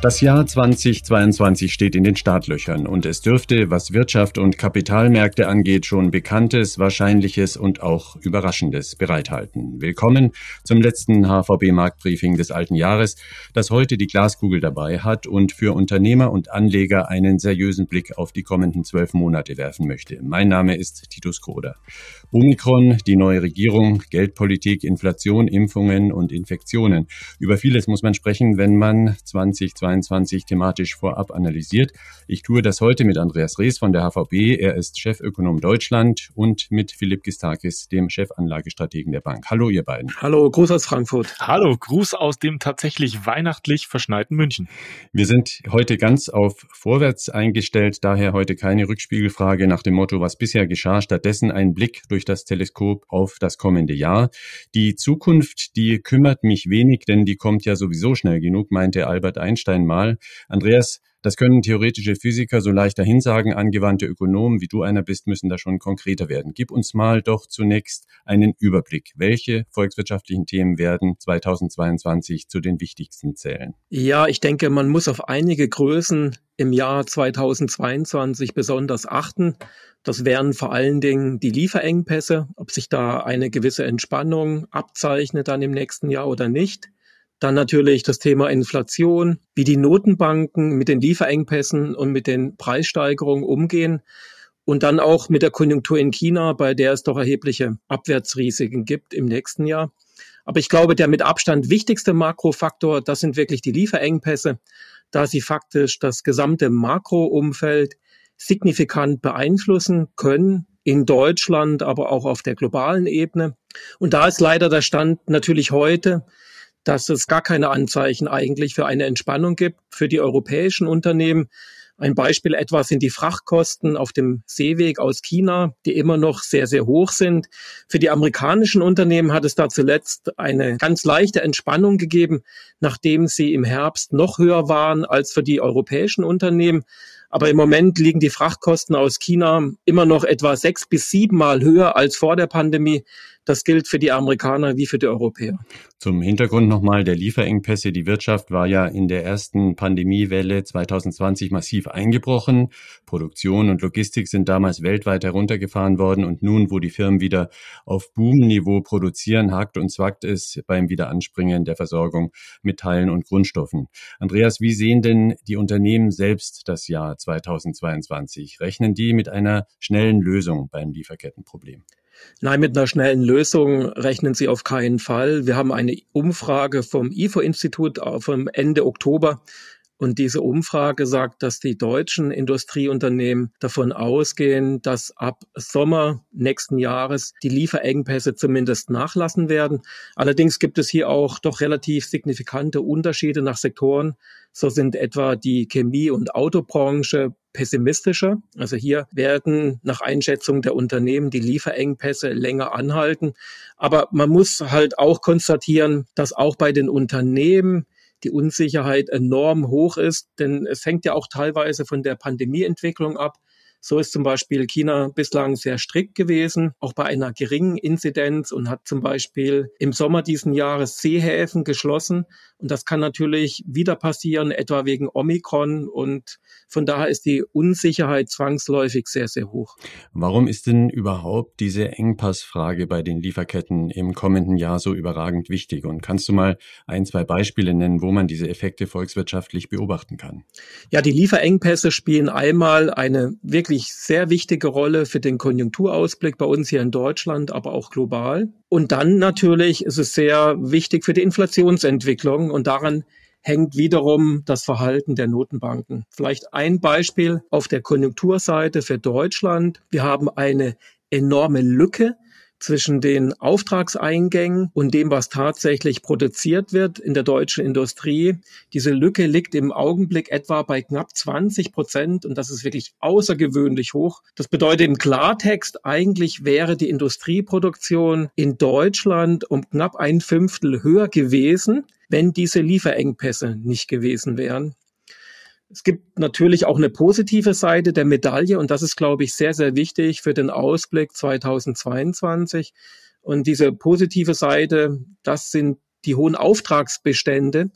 Das Jahr 2022 steht in den Startlöchern und es dürfte, was Wirtschaft und Kapitalmärkte angeht, schon Bekanntes, Wahrscheinliches und auch Überraschendes bereithalten. Willkommen zum letzten HVB-Marktbriefing des alten Jahres, das heute die Glaskugel dabei hat und für Unternehmer und Anleger einen seriösen Blick auf die kommenden zwölf Monate werfen möchte. Mein Name ist Titus Kroder. Omikron, die neue Regierung, Geldpolitik, Inflation, Impfungen und Infektionen. Über vieles muss man sprechen, wenn man 2022 2022 thematisch vorab analysiert. Ich tue das heute mit Andreas Rees von der HVB. Er ist Chefökonom Deutschland und mit Philipp Gistakis, dem Chefanlagestrategen der Bank. Hallo, ihr beiden. Hallo, Gruß aus Frankfurt. Hallo, Gruß aus dem tatsächlich weihnachtlich verschneiten München. Wir sind heute ganz auf Vorwärts eingestellt, daher heute keine Rückspiegelfrage nach dem Motto, was bisher geschah, stattdessen ein Blick durch das Teleskop auf das kommende Jahr. Die Zukunft, die kümmert mich wenig, denn die kommt ja sowieso schnell genug, meinte Albert Einstein einmal. Andreas, das können theoretische Physiker so leicht dahinsagen. Angewandte Ökonomen, wie du einer bist, müssen da schon konkreter werden. Gib uns mal doch zunächst einen Überblick. Welche volkswirtschaftlichen Themen werden 2022 zu den wichtigsten zählen? Ja, ich denke, man muss auf einige Größen im Jahr 2022 besonders achten. Das wären vor allen Dingen die Lieferengpässe, ob sich da eine gewisse Entspannung abzeichnet dann im nächsten Jahr oder nicht. Dann natürlich das Thema Inflation, wie die Notenbanken mit den Lieferengpässen und mit den Preissteigerungen umgehen. Und dann auch mit der Konjunktur in China, bei der es doch erhebliche Abwärtsrisiken gibt im nächsten Jahr. Aber ich glaube, der mit Abstand wichtigste Makrofaktor, das sind wirklich die Lieferengpässe, da sie faktisch das gesamte Makroumfeld signifikant beeinflussen können, in Deutschland, aber auch auf der globalen Ebene. Und da ist leider der Stand natürlich heute, dass es gar keine Anzeichen eigentlich für eine Entspannung gibt für die europäischen Unternehmen. Ein Beispiel etwa sind die Frachtkosten auf dem Seeweg aus China, die immer noch sehr, sehr hoch sind. Für die amerikanischen Unternehmen hat es da zuletzt eine ganz leichte Entspannung gegeben, nachdem sie im Herbst noch höher waren als für die europäischen Unternehmen. Aber im Moment liegen die Frachtkosten aus China immer noch etwa sechs bis siebenmal höher als vor der Pandemie. Das gilt für die Amerikaner wie für die Europäer. Zum Hintergrund nochmal der Lieferengpässe. Die Wirtschaft war ja in der ersten Pandemiewelle 2020 massiv eingebrochen. Produktion und Logistik sind damals weltweit heruntergefahren worden. Und nun, wo die Firmen wieder auf Boomniveau produzieren, hakt und zwackt es beim Wiederanspringen der Versorgung mit Teilen und Grundstoffen. Andreas, wie sehen denn die Unternehmen selbst das Jahr 2022? Rechnen die mit einer schnellen Lösung beim Lieferkettenproblem? Nein, mit einer schnellen Lösung rechnen Sie auf keinen Fall. Wir haben eine Umfrage vom IFO-Institut vom Ende Oktober und diese Umfrage sagt, dass die deutschen Industrieunternehmen davon ausgehen, dass ab Sommer nächsten Jahres die Lieferengpässe zumindest nachlassen werden. Allerdings gibt es hier auch doch relativ signifikante Unterschiede nach Sektoren. So sind etwa die Chemie- und Autobranche pessimistischer. Also hier werden nach Einschätzung der Unternehmen die Lieferengpässe länger anhalten. Aber man muss halt auch konstatieren, dass auch bei den Unternehmen die Unsicherheit enorm hoch ist, denn es hängt ja auch teilweise von der Pandemieentwicklung ab. So ist zum Beispiel China bislang sehr strikt gewesen, auch bei einer geringen Inzidenz und hat zum Beispiel im Sommer diesen Jahres Seehäfen geschlossen. Und das kann natürlich wieder passieren, etwa wegen Omikron. Und von daher ist die Unsicherheit zwangsläufig sehr, sehr hoch. Warum ist denn überhaupt diese Engpassfrage bei den Lieferketten im kommenden Jahr so überragend wichtig? Und kannst du mal ein, zwei Beispiele nennen, wo man diese Effekte volkswirtschaftlich beobachten kann? Ja, die Lieferengpässe spielen einmal eine wirklich wirklich sehr wichtige Rolle für den Konjunkturausblick bei uns hier in Deutschland, aber auch global. Und dann natürlich ist es sehr wichtig für die Inflationsentwicklung und daran hängt wiederum das Verhalten der Notenbanken. Vielleicht ein Beispiel auf der Konjunkturseite für Deutschland. Wir haben eine enorme Lücke zwischen den Auftragseingängen und dem, was tatsächlich produziert wird in der deutschen Industrie. Diese Lücke liegt im Augenblick etwa bei knapp 20 Prozent und das ist wirklich außergewöhnlich hoch. Das bedeutet im Klartext, eigentlich wäre die Industrieproduktion in Deutschland um knapp ein Fünftel höher gewesen, wenn diese Lieferengpässe nicht gewesen wären. Es gibt natürlich auch eine positive Seite der Medaille und das ist, glaube ich, sehr, sehr wichtig für den Ausblick 2022. Und diese positive Seite, das sind die hohen Auftragsbestände,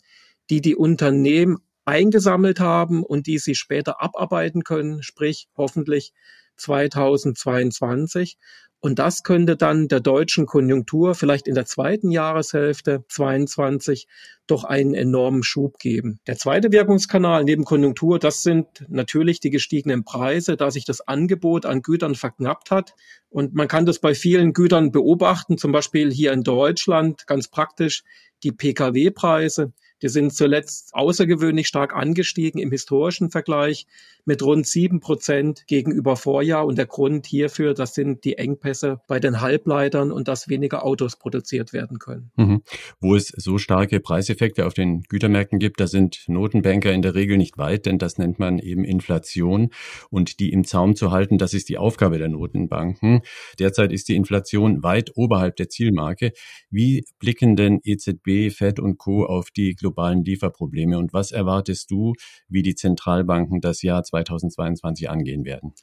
die die Unternehmen eingesammelt haben und die sie später abarbeiten können, sprich hoffentlich 2022. Und das könnte dann der deutschen Konjunktur vielleicht in der zweiten Jahreshälfte 22 doch einen enormen Schub geben. Der zweite Wirkungskanal neben Konjunktur, das sind natürlich die gestiegenen Preise, da sich das Angebot an Gütern verknappt hat. Und man kann das bei vielen Gütern beobachten, zum Beispiel hier in Deutschland ganz praktisch die Pkw-Preise. Die sind zuletzt außergewöhnlich stark angestiegen im historischen Vergleich mit rund sieben Prozent gegenüber Vorjahr. Und der Grund hierfür, das sind die Engpässe bei den Halbleitern und dass weniger Autos produziert werden können. Mhm. Wo es so starke Preiseffekte auf den Gütermärkten gibt, da sind Notenbanker in der Regel nicht weit, denn das nennt man eben Inflation. Und die im Zaum zu halten, das ist die Aufgabe der Notenbanken. Derzeit ist die Inflation weit oberhalb der Zielmarke. Wie blicken denn EZB, Fed und Co. auf die globalen Lieferprobleme und was erwartest du, wie die Zentralbanken das Jahr 2022 angehen werden?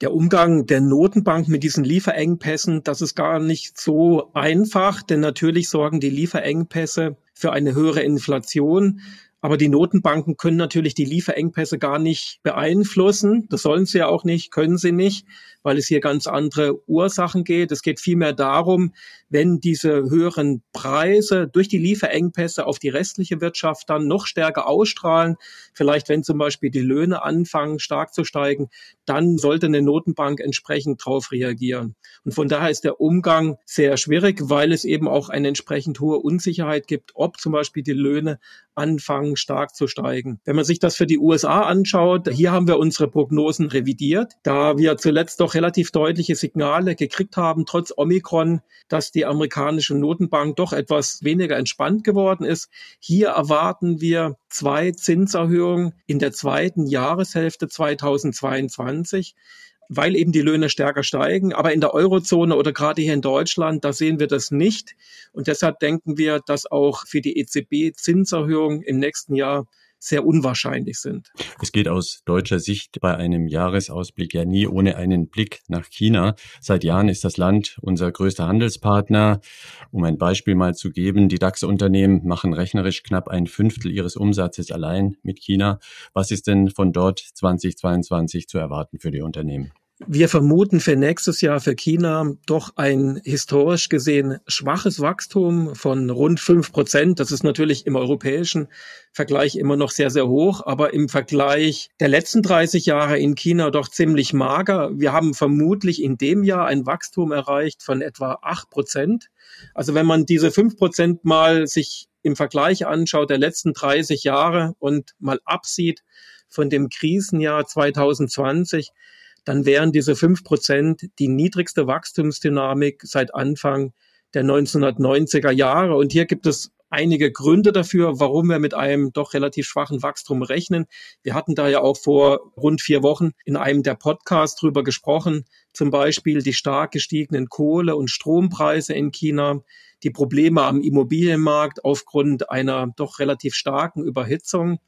Der Umgang der Notenbank mit diesen Lieferengpässen, das ist gar nicht so einfach, denn natürlich sorgen die Lieferengpässe für eine höhere Inflation. Aber die Notenbanken können natürlich die Lieferengpässe gar nicht beeinflussen. Das sollen sie ja auch nicht, können sie nicht, weil es hier ganz andere Ursachen geht. Es geht vielmehr darum, wenn diese höheren Preise durch die Lieferengpässe auf die restliche Wirtschaft dann noch stärker ausstrahlen, vielleicht wenn zum Beispiel die Löhne anfangen stark zu steigen, dann sollte eine Notenbank entsprechend darauf reagieren. Und von daher ist der Umgang sehr schwierig, weil es eben auch eine entsprechend hohe Unsicherheit gibt, ob zum Beispiel die Löhne anfangen stark zu steigen. Wenn man sich das für die USA anschaut, hier haben wir unsere Prognosen revidiert, da wir zuletzt doch relativ deutliche Signale gekriegt haben, trotz Omikron, dass die amerikanische Notenbank doch etwas weniger entspannt geworden ist. Hier erwarten wir zwei Zinserhöhungen in der zweiten Jahreshälfte 2022 weil eben die Löhne stärker steigen. Aber in der Eurozone oder gerade hier in Deutschland, da sehen wir das nicht. Und deshalb denken wir, dass auch für die EZB Zinserhöhungen im nächsten Jahr sehr unwahrscheinlich sind. Es geht aus deutscher Sicht bei einem Jahresausblick ja nie ohne einen Blick nach China. Seit Jahren ist das Land unser größter Handelspartner. Um ein Beispiel mal zu geben, die DAX-Unternehmen machen rechnerisch knapp ein Fünftel ihres Umsatzes allein mit China. Was ist denn von dort 2022 zu erwarten für die Unternehmen? Wir vermuten für nächstes Jahr für China doch ein historisch gesehen schwaches Wachstum von rund fünf Prozent. Das ist natürlich im europäischen Vergleich immer noch sehr, sehr hoch, aber im Vergleich der letzten 30 Jahre in China doch ziemlich mager. Wir haben vermutlich in dem Jahr ein Wachstum erreicht von etwa acht Prozent. Also wenn man diese fünf Prozent mal sich im Vergleich anschaut der letzten 30 Jahre und mal absieht von dem Krisenjahr 2020, dann wären diese fünf Prozent die niedrigste Wachstumsdynamik seit Anfang der 1990er Jahre. Und hier gibt es einige Gründe dafür, warum wir mit einem doch relativ schwachen Wachstum rechnen. Wir hatten da ja auch vor rund vier Wochen in einem der Podcasts drüber gesprochen, zum Beispiel die stark gestiegenen Kohle- und Strompreise in China, die Probleme am Immobilienmarkt aufgrund einer doch relativ starken Überhitzung.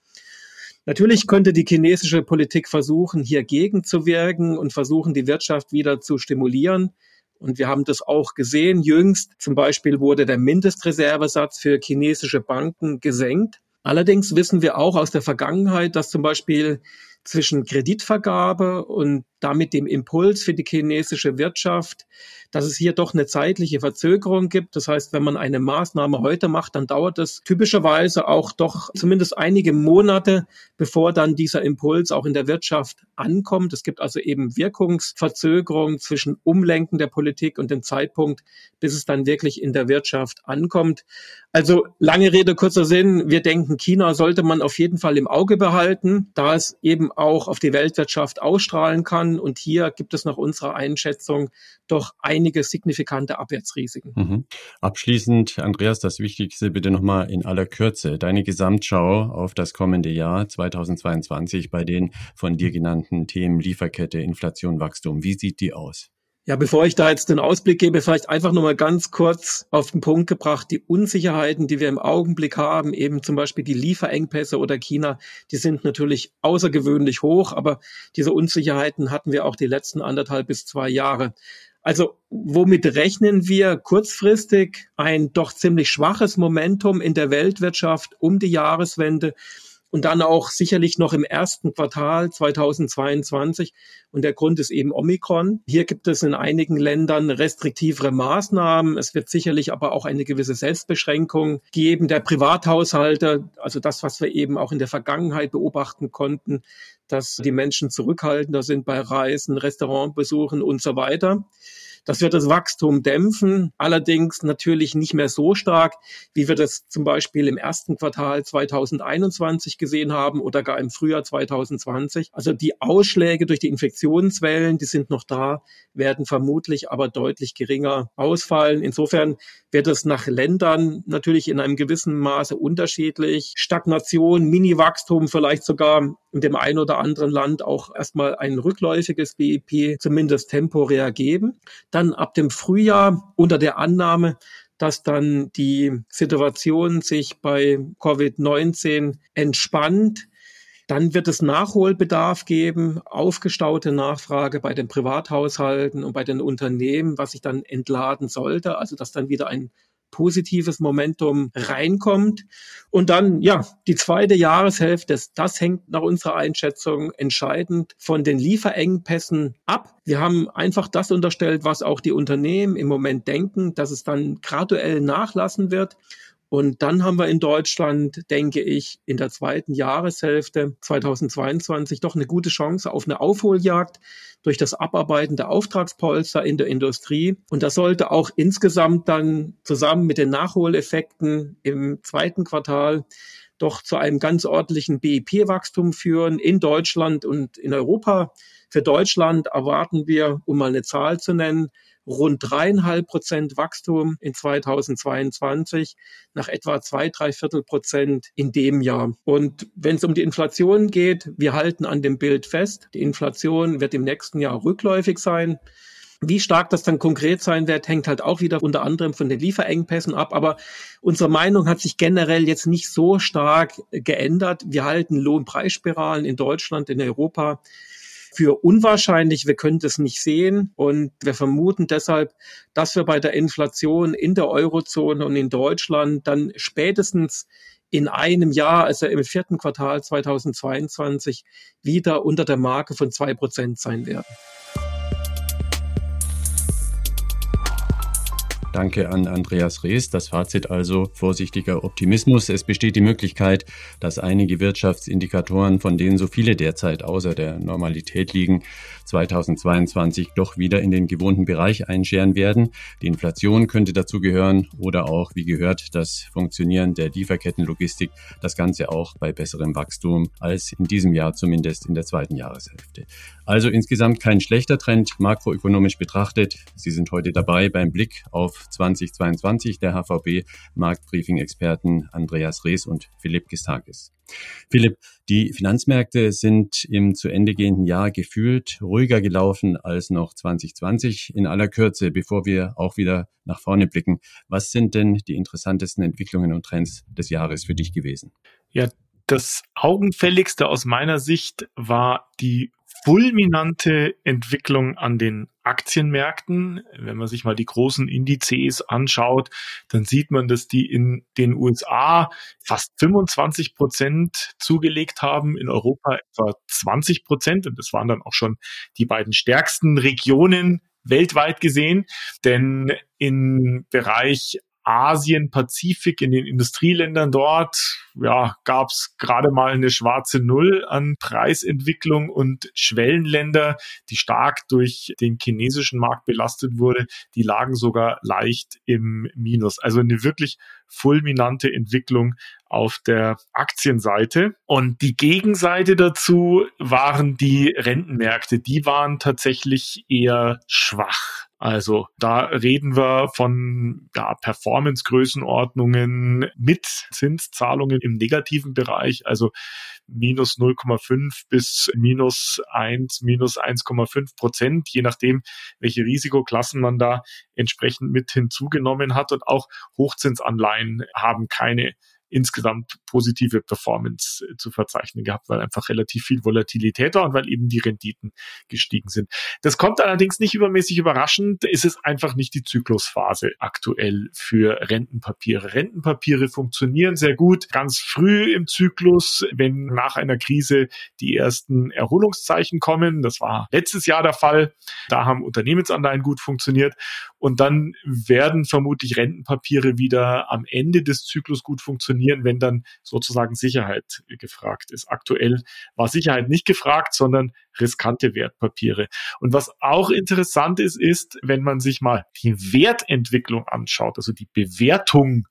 Natürlich könnte die chinesische Politik versuchen, hier gegenzuwirken und versuchen, die Wirtschaft wieder zu stimulieren. Und wir haben das auch gesehen. Jüngst zum Beispiel wurde der Mindestreservesatz für chinesische Banken gesenkt. Allerdings wissen wir auch aus der Vergangenheit, dass zum Beispiel zwischen Kreditvergabe und damit dem Impuls für die chinesische Wirtschaft, dass es hier doch eine zeitliche Verzögerung gibt. Das heißt, wenn man eine Maßnahme heute macht, dann dauert es typischerweise auch doch zumindest einige Monate, bevor dann dieser Impuls auch in der Wirtschaft ankommt. Es gibt also eben Wirkungsverzögerungen zwischen Umlenken der Politik und dem Zeitpunkt, bis es dann wirklich in der Wirtschaft ankommt. Also lange Rede, kurzer Sinn. Wir denken, China sollte man auf jeden Fall im Auge behalten, da es eben auch auf die Weltwirtschaft ausstrahlen kann Und hier gibt es nach unserer Einschätzung doch einige signifikante Abwärtsrisiken. Mhm. Abschließend, Andreas, das Wichtigste bitte nochmal in aller Kürze. Deine Gesamtschau auf das kommende Jahr 2022 bei den von dir genannten Themen Lieferkette, Inflation, Wachstum. Wie sieht die aus? Ja, bevor ich da jetzt den Ausblick gebe, vielleicht einfach nur mal ganz kurz auf den Punkt gebracht. Die Unsicherheiten, die wir im Augenblick haben, eben zum Beispiel die Lieferengpässe oder China, die sind natürlich außergewöhnlich hoch, aber diese Unsicherheiten hatten wir auch die letzten anderthalb bis zwei Jahre. Also womit rechnen wir kurzfristig ein doch ziemlich schwaches Momentum in der Weltwirtschaft um die Jahreswende? Und dann auch sicherlich noch im ersten Quartal 2022. Und der Grund ist eben Omikron. Hier gibt es in einigen Ländern restriktivere Maßnahmen. Es wird sicherlich aber auch eine gewisse Selbstbeschränkung geben der Privathaushalte. Also das, was wir eben auch in der Vergangenheit beobachten konnten, dass die Menschen zurückhaltender sind bei Reisen, Restaurantbesuchen und so weiter. Das wird das Wachstum dämpfen, allerdings natürlich nicht mehr so stark, wie wir das zum Beispiel im ersten Quartal 2021 gesehen haben oder gar im Frühjahr 2020. Also die Ausschläge durch die Infektionswellen, die sind noch da, werden vermutlich aber deutlich geringer ausfallen. Insofern wird es nach Ländern natürlich in einem gewissen Maße unterschiedlich. Stagnation, Mini-Wachstum, vielleicht sogar in dem einen oder anderen Land auch erstmal ein rückläufiges BIP zumindest temporär geben. Dann ab dem Frühjahr unter der Annahme, dass dann die Situation sich bei Covid-19 entspannt, dann wird es Nachholbedarf geben, aufgestaute Nachfrage bei den Privathaushalten und bei den Unternehmen, was sich dann entladen sollte, also dass dann wieder ein positives Momentum reinkommt. Und dann, ja, die zweite Jahreshälfte, das, hängt nach unserer Einschätzung entscheidend von den Lieferengpässen ab. Wir haben einfach das unterstellt, was auch die Unternehmen im Moment denken, dass es dann graduell nachlassen wird. Und dann haben wir in Deutschland, denke ich, in der zweiten Jahreshälfte 2022 doch eine gute Chance auf eine Aufholjagd durch das Abarbeiten der Auftragspolster in der Industrie. Und das sollte auch insgesamt dann zusammen mit den Nachholeffekten im zweiten Quartal doch zu einem ganz ordentlichen BIP-Wachstum führen in Deutschland und in Europa. Für Deutschland erwarten wir, um mal eine Zahl zu nennen, rund dreieinhalb Prozent Wachstum in 2022 nach etwa zwei, drei Viertel Prozent in dem Jahr. Und wenn es um die Inflation geht, wir halten an dem Bild fest. Die Inflation wird im nächsten Jahr rückläufig sein. Wie stark das dann konkret sein wird, hängt halt auch wieder unter anderem von den Lieferengpässen ab. Aber unsere Meinung hat sich generell jetzt nicht so stark geändert. Wir halten Lohnpreisspiralen in Deutschland, in Europa für unwahrscheinlich. Wir können das nicht sehen und wir vermuten deshalb, dass wir bei der Inflation in der Eurozone und in Deutschland dann spätestens in einem Jahr, also im vierten Quartal 2022, wieder unter der Marke von zwei Prozent sein werden. Danke an Andreas Rees. Das Fazit also vorsichtiger Optimismus. Es besteht die Möglichkeit, dass einige Wirtschaftsindikatoren, von denen so viele derzeit außer der Normalität liegen, 2022 doch wieder in den gewohnten Bereich einscheren werden. Die Inflation könnte dazu gehören oder auch, wie gehört, das Funktionieren der Lieferkettenlogistik. Das Ganze auch bei besserem Wachstum als in diesem Jahr zumindest in der zweiten Jahreshälfte. Also insgesamt kein schlechter Trend makroökonomisch betrachtet. Sie sind heute dabei beim Blick auf 2022 der HVB Marktbriefing-Experten Andreas Rees und Philipp Gistakis. Philipp, die Finanzmärkte sind im zu Ende gehenden Jahr gefühlt ruhiger gelaufen als noch 2020. In aller Kürze, bevor wir auch wieder nach vorne blicken, was sind denn die interessantesten Entwicklungen und Trends des Jahres für dich gewesen? Ja, das augenfälligste aus meiner Sicht war die fulminante Entwicklung an den Aktienmärkten. Wenn man sich mal die großen Indizes anschaut, dann sieht man, dass die in den USA fast 25 Prozent zugelegt haben, in Europa etwa 20 Prozent. Und das waren dann auch schon die beiden stärksten Regionen weltweit gesehen. Denn im Bereich Asien, Pazifik, in den Industrieländern dort, ja, gab es gerade mal eine schwarze Null an Preisentwicklung und Schwellenländer, die stark durch den chinesischen Markt belastet wurde, die lagen sogar leicht im Minus. Also eine wirklich fulminante Entwicklung auf der Aktienseite. Und die Gegenseite dazu waren die Rentenmärkte. Die waren tatsächlich eher schwach. Also da reden wir von ja, Performance-Größenordnungen mit Zinszahlungen im negativen Bereich, also minus 0,5 bis minus 1, minus 1,5 Prozent, je nachdem, welche Risikoklassen man da entsprechend mit hinzugenommen hat. Und auch Hochzinsanleihen haben keine insgesamt positive Performance äh, zu verzeichnen gehabt, weil einfach relativ viel Volatilität war und weil eben die Renditen gestiegen sind. Das kommt allerdings nicht übermäßig überraschend. Es ist einfach nicht die Zyklusphase aktuell für Rentenpapiere. Rentenpapiere funktionieren sehr gut ganz früh im Zyklus, wenn nach einer Krise die ersten Erholungszeichen kommen. Das war letztes Jahr der Fall. Da haben Unternehmensanleihen gut funktioniert. Und dann werden vermutlich Rentenpapiere wieder am Ende des Zyklus gut funktionieren, wenn dann sozusagen Sicherheit gefragt ist. Aktuell war Sicherheit nicht gefragt, sondern riskante Wertpapiere. Und was auch interessant ist, ist, wenn man sich mal die Wertentwicklung anschaut, also die Bewertung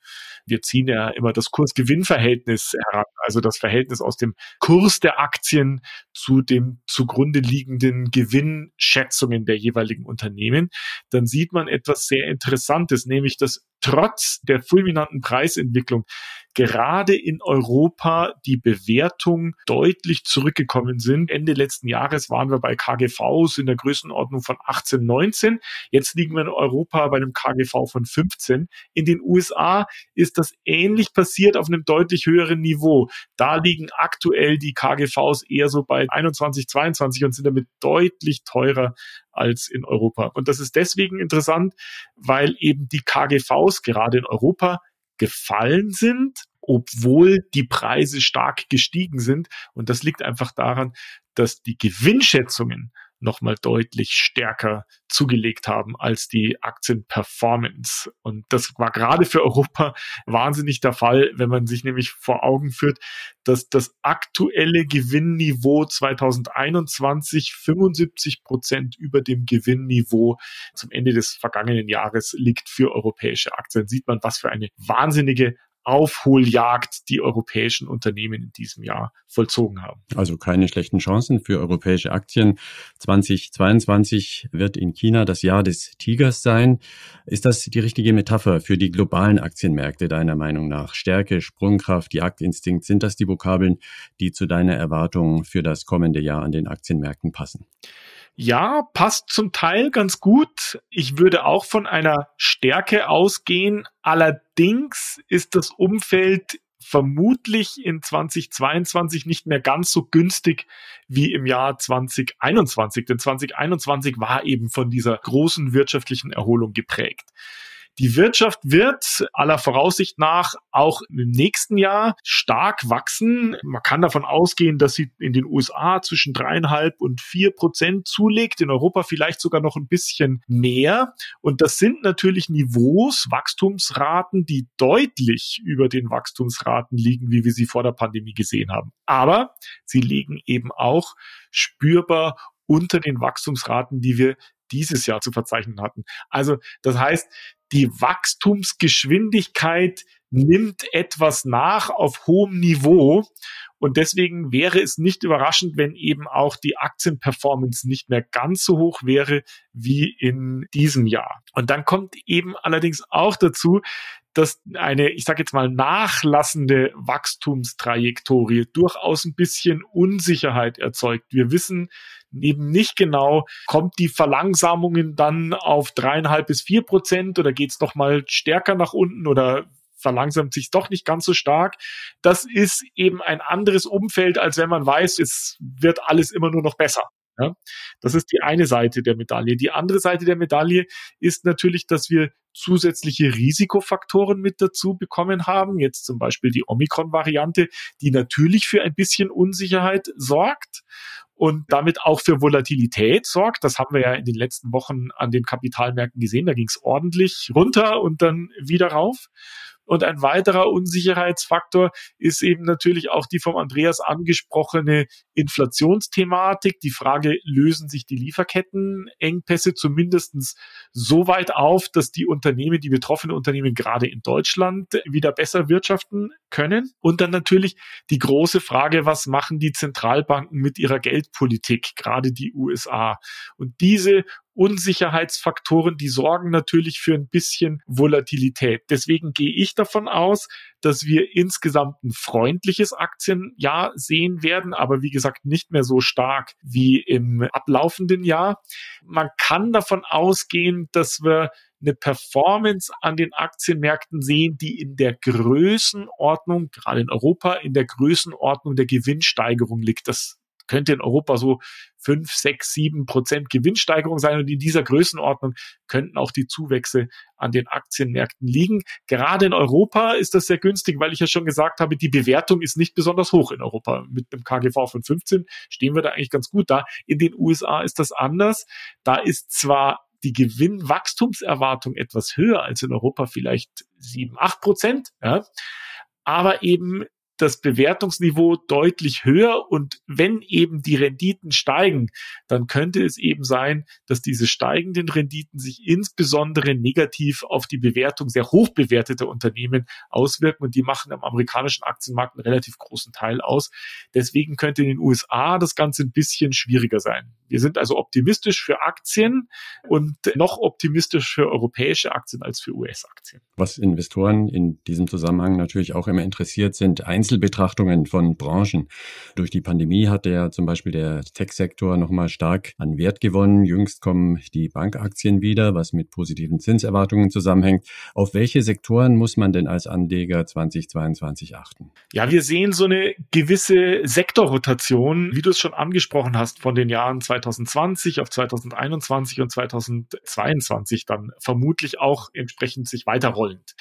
wir ziehen ja immer das Kurs-Gewinn-Verhältnis heran, also das Verhältnis aus dem Kurs der Aktien zu dem zugrunde liegenden Gewinnschätzungen der jeweiligen Unternehmen, dann sieht man etwas sehr Interessantes, nämlich dass trotz der fulminanten Preisentwicklung gerade in Europa die Bewertung deutlich zurückgekommen sind. Ende letzten Jahres waren wir bei KGVs in der Größenordnung von 18, 19. Jetzt liegen wir in Europa bei einem KGV von 15. In den USA ist das ähnlich passiert auf einem deutlich höheren Niveau. Da liegen aktuell die KGVs eher so bei 21, 22 und sind damit deutlich teurer als in Europa. Und das ist deswegen interessant, weil eben die KGVs gerade in Europa gefallen sind, obwohl die Preise stark gestiegen sind. Und das liegt einfach daran, dass die Gewinnschätzungen nochmal deutlich stärker zugelegt haben als die Aktienperformance. Und das war gerade für Europa wahnsinnig der Fall, wenn man sich nämlich vor Augen führt, dass das aktuelle Gewinnniveau 2021 75 Prozent über dem Gewinnniveau zum Ende des vergangenen Jahres liegt für europäische Aktien. Sieht man, was für eine wahnsinnige Aufholjagd die europäischen Unternehmen in diesem Jahr vollzogen haben. Also keine schlechten Chancen für europäische Aktien. 2022 wird in China das Jahr des Tigers sein. Ist das die richtige Metapher für die globalen Aktienmärkte deiner Meinung nach? Stärke, Sprungkraft, Jagdinstinkt, sind das die Vokabeln, die zu deiner Erwartung für das kommende Jahr an den Aktienmärkten passen? Ja, passt zum Teil ganz gut. Ich würde auch von einer Stärke ausgehen. Allerdings ist das Umfeld vermutlich in 2022 nicht mehr ganz so günstig wie im Jahr 2021. Denn 2021 war eben von dieser großen wirtschaftlichen Erholung geprägt. Die Wirtschaft wird aller Voraussicht nach auch im nächsten Jahr stark wachsen. Man kann davon ausgehen, dass sie in den USA zwischen dreieinhalb und vier Prozent zulegt, in Europa vielleicht sogar noch ein bisschen mehr. Und das sind natürlich Niveaus, Wachstumsraten, die deutlich über den Wachstumsraten liegen, wie wir sie vor der Pandemie gesehen haben. Aber sie liegen eben auch spürbar unter den Wachstumsraten, die wir dieses Jahr zu verzeichnen hatten. Also das heißt, die Wachstumsgeschwindigkeit nimmt etwas nach auf hohem Niveau. Und deswegen wäre es nicht überraschend, wenn eben auch die Aktienperformance nicht mehr ganz so hoch wäre wie in diesem Jahr. Und dann kommt eben allerdings auch dazu, dass eine, ich sage jetzt mal, nachlassende Wachstumstrajektorie durchaus ein bisschen Unsicherheit erzeugt. Wir wissen eben nicht genau, kommt die Verlangsamungen dann auf dreieinhalb bis vier Prozent oder geht es noch mal stärker nach unten oder verlangsamt sich doch nicht ganz so stark. Das ist eben ein anderes Umfeld, als wenn man weiß, es wird alles immer nur noch besser. Ja, das ist die eine Seite der Medaille. Die andere Seite der Medaille ist natürlich, dass wir zusätzliche Risikofaktoren mit dazu bekommen haben. Jetzt zum Beispiel die Omikron-Variante, die natürlich für ein bisschen Unsicherheit sorgt und damit auch für Volatilität sorgt. Das haben wir ja in den letzten Wochen an den Kapitalmärkten gesehen. Da ging es ordentlich runter und dann wieder rauf. Und ein weiterer Unsicherheitsfaktor ist eben natürlich auch die vom Andreas angesprochene Inflationsthematik. Die Frage, lösen sich die Lieferkettenengpässe zumindestens so weit auf, dass die Unternehmen, die betroffenen Unternehmen gerade in Deutschland wieder besser wirtschaften können? Und dann natürlich die große Frage, was machen die Zentralbanken mit ihrer Geldpolitik, gerade die USA? Und diese Unsicherheitsfaktoren, die sorgen natürlich für ein bisschen Volatilität. Deswegen gehe ich davon aus, dass wir insgesamt ein freundliches Aktienjahr sehen werden, aber wie gesagt nicht mehr so stark wie im ablaufenden Jahr. Man kann davon ausgehen, dass wir eine Performance an den Aktienmärkten sehen, die in der Größenordnung, gerade in Europa, in der Größenordnung der Gewinnsteigerung liegt. Das könnte in Europa so fünf, sechs, sieben Prozent Gewinnsteigerung sein und in dieser Größenordnung könnten auch die Zuwächse an den Aktienmärkten liegen. Gerade in Europa ist das sehr günstig, weil ich ja schon gesagt habe, die Bewertung ist nicht besonders hoch in Europa. Mit einem KGV von 15 stehen wir da eigentlich ganz gut da. In den USA ist das anders. Da ist zwar die Gewinnwachstumserwartung etwas höher als in Europa, vielleicht sieben, acht Prozent, ja, aber eben das Bewertungsniveau deutlich höher und wenn eben die Renditen steigen, dann könnte es eben sein, dass diese steigenden Renditen sich insbesondere negativ auf die Bewertung sehr hoch bewerteter Unternehmen auswirken und die machen am amerikanischen Aktienmarkt einen relativ großen Teil aus. Deswegen könnte in den USA das Ganze ein bisschen schwieriger sein. Wir sind also optimistisch für Aktien und noch optimistisch für europäische Aktien als für US-Aktien. Was Investoren in diesem Zusammenhang natürlich auch immer interessiert sind, Einzelbetrachtungen von Branchen. Durch die Pandemie hat ja zum Beispiel der Tech-Sektor nochmal stark an Wert gewonnen. Jüngst kommen die Bankaktien wieder, was mit positiven Zinserwartungen zusammenhängt. Auf welche Sektoren muss man denn als Anleger 2022 achten? Ja, wir sehen so eine gewisse Sektorrotation, wie du es schon angesprochen hast, von den Jahren 2020 2020 auf 2021 und 2022 dann vermutlich auch entsprechend sich weiterrollend.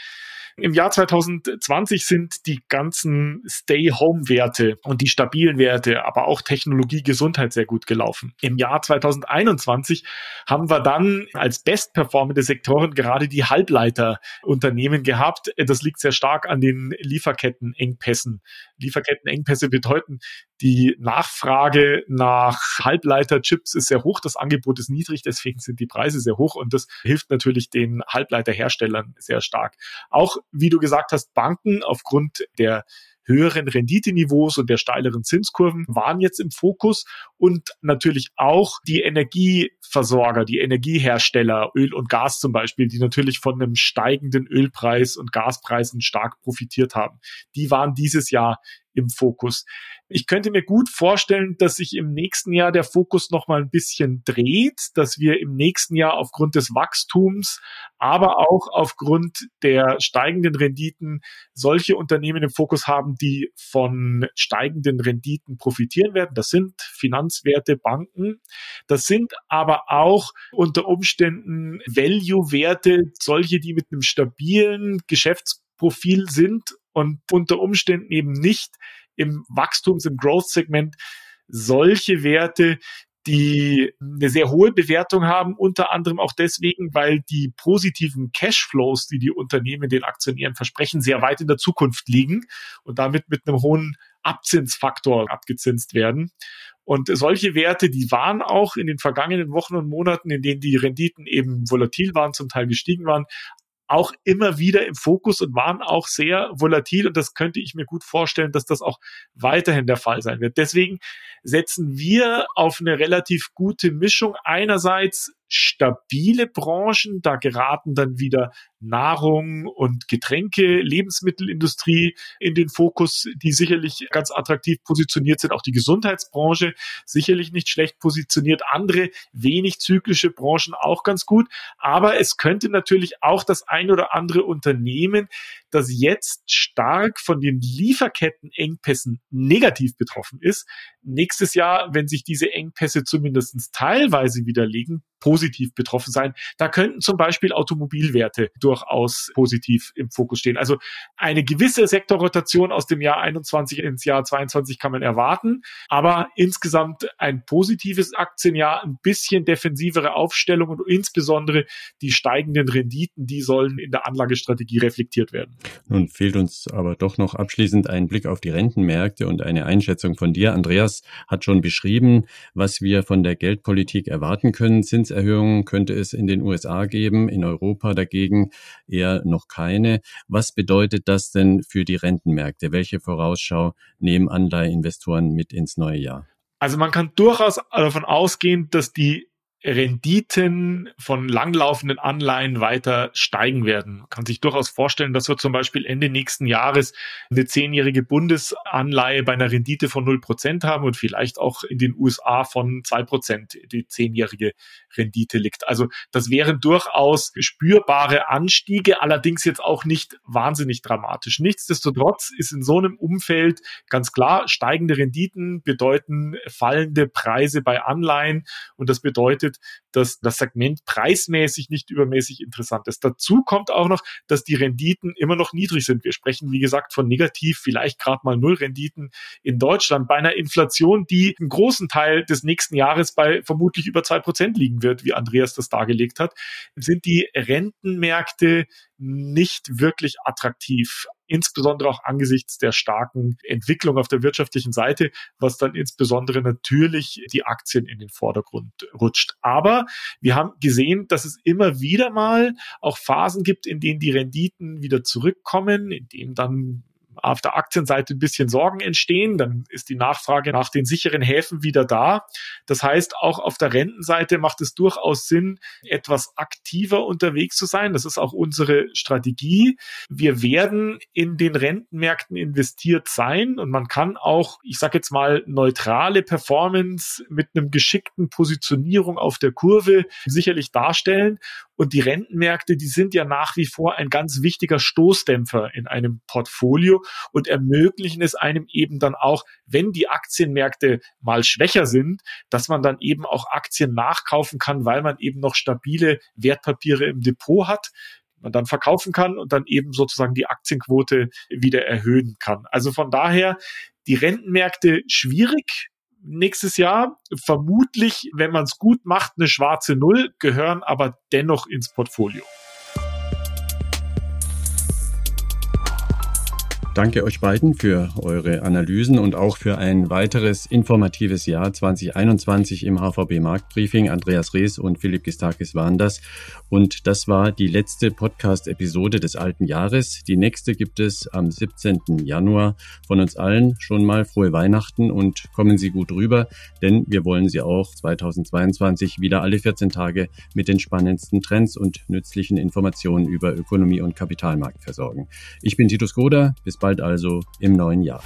Im Jahr 2020 sind die ganzen Stay-Home-Werte und die stabilen Werte, aber auch Technologie, Gesundheit sehr gut gelaufen. Im Jahr 2021 haben wir dann als bestperformende Sektoren gerade die Halbleiterunternehmen gehabt. Das liegt sehr stark an den Lieferkettenengpässen. Lieferkettenengpässe bedeuten, die Nachfrage nach Halbleiterchips ist sehr hoch, das Angebot ist niedrig, deswegen sind die Preise sehr hoch und das hilft natürlich den Halbleiterherstellern sehr stark. Auch wie du gesagt hast, Banken aufgrund der höheren Renditeniveaus und der steileren Zinskurven waren jetzt im Fokus und natürlich auch die Energieversorger, die Energiehersteller, Öl und Gas zum Beispiel, die natürlich von einem steigenden Ölpreis und Gaspreisen stark profitiert haben. Die waren dieses Jahr im Fokus. Ich könnte mir gut vorstellen, dass sich im nächsten Jahr der Fokus noch mal ein bisschen dreht, dass wir im nächsten Jahr aufgrund des Wachstums, aber auch aufgrund der steigenden Renditen solche Unternehmen im Fokus haben, die von steigenden Renditen profitieren werden. Das sind Finanzwerte, Banken. Das sind aber auch unter Umständen Value-Werte, solche, die mit einem stabilen Geschäftsprofil sind und unter Umständen eben nicht im Wachstums-, im Growth-Segment solche Werte, die eine sehr hohe Bewertung haben, unter anderem auch deswegen, weil die positiven Cashflows, die die Unternehmen den Aktionären versprechen, sehr weit in der Zukunft liegen und damit mit einem hohen Abzinsfaktor abgezinst werden. Und solche Werte, die waren auch in den vergangenen Wochen und Monaten, in denen die Renditen eben volatil waren, zum Teil gestiegen waren, auch immer wieder im Fokus und waren auch sehr volatil und das könnte ich mir gut vorstellen, dass das auch weiterhin der Fall sein wird. Deswegen setzen wir auf eine relativ gute Mischung einerseits stabile Branchen. Da geraten dann wieder Nahrung und Getränke, Lebensmittelindustrie in den Fokus, die sicherlich ganz attraktiv positioniert sind. Auch die Gesundheitsbranche sicherlich nicht schlecht positioniert. Andere wenig zyklische Branchen auch ganz gut. Aber es könnte natürlich auch das ein oder andere Unternehmen, das jetzt stark von den Lieferkettenengpässen negativ betroffen ist, nächstes Jahr, wenn sich diese Engpässe zumindest teilweise widerlegen, positiv betroffen sein. Da könnten zum Beispiel Automobilwerte durchaus positiv im Fokus stehen. Also eine gewisse Sektorrotation aus dem Jahr 21 ins Jahr 22 kann man erwarten, aber insgesamt ein positives Aktienjahr, ein bisschen defensivere Aufstellung und insbesondere die steigenden Renditen, die sollen in der Anlagestrategie reflektiert werden. Nun fehlt uns aber doch noch abschließend ein Blick auf die Rentenmärkte und eine Einschätzung von dir. Andreas hat schon beschrieben, was wir von der Geldpolitik erwarten können. Zinserhöhungen könnte es in den USA geben, in Europa dagegen eher noch keine. Was bedeutet das denn für die Rentenmärkte? Welche Vorausschau nehmen Anleiheinvestoren mit ins neue Jahr? Also man kann durchaus davon ausgehen, dass die Renditen von langlaufenden Anleihen weiter steigen werden. Man kann sich durchaus vorstellen, dass wir zum Beispiel Ende nächsten Jahres eine zehnjährige Bundesanleihe bei einer Rendite von 0% haben und vielleicht auch in den USA von 2% die zehnjährige Rendite liegt. Also das wären durchaus spürbare Anstiege, allerdings jetzt auch nicht wahnsinnig dramatisch. Nichtsdestotrotz ist in so einem Umfeld ganz klar, steigende Renditen bedeuten fallende Preise bei Anleihen und das bedeutet, dass das Segment preismäßig nicht übermäßig interessant ist. Dazu kommt auch noch, dass die Renditen immer noch niedrig sind. Wir sprechen, wie gesagt, von negativ, vielleicht gerade mal null Renditen in Deutschland bei einer Inflation, die einen großen Teil des nächsten Jahres bei vermutlich über zwei Prozent liegen wird, wie Andreas das dargelegt hat, sind die Rentenmärkte nicht wirklich attraktiv insbesondere auch angesichts der starken Entwicklung auf der wirtschaftlichen Seite, was dann insbesondere natürlich die Aktien in den Vordergrund rutscht. Aber wir haben gesehen, dass es immer wieder mal auch Phasen gibt, in denen die Renditen wieder zurückkommen, in denen dann auf der Aktienseite ein bisschen Sorgen entstehen, dann ist die Nachfrage nach den sicheren Häfen wieder da. Das heißt, auch auf der Rentenseite macht es durchaus Sinn, etwas aktiver unterwegs zu sein. Das ist auch unsere Strategie. Wir werden in den Rentenmärkten investiert sein und man kann auch, ich sage jetzt mal, neutrale Performance mit einem geschickten Positionierung auf der Kurve sicherlich darstellen. Und die Rentenmärkte, die sind ja nach wie vor ein ganz wichtiger Stoßdämpfer in einem Portfolio und ermöglichen es einem eben dann auch, wenn die Aktienmärkte mal schwächer sind, dass man dann eben auch Aktien nachkaufen kann, weil man eben noch stabile Wertpapiere im Depot hat man dann verkaufen kann und dann eben sozusagen die Aktienquote wieder erhöhen kann. Also von daher die Rentenmärkte schwierig, nächstes Jahr. Vermutlich, wenn man es gut macht, eine schwarze Null, gehören aber dennoch ins Portfolio. Danke euch beiden für eure Analysen und auch für ein weiteres informatives Jahr 2021 im HVB Marktbriefing. Andreas Rees und Philipp Gistakis waren das. Und das war die letzte Podcast-Episode des alten Jahres. Die nächste gibt es am 17. Januar. Von uns allen schon mal frohe Weihnachten und kommen Sie gut rüber, denn wir wollen Sie auch 2022 wieder alle 14 Tage mit den spannendsten Trends und nützlichen Informationen über Ökonomie und Kapitalmarkt versorgen. Ich bin Titus Goda. Bis bald also im neuen Jahr.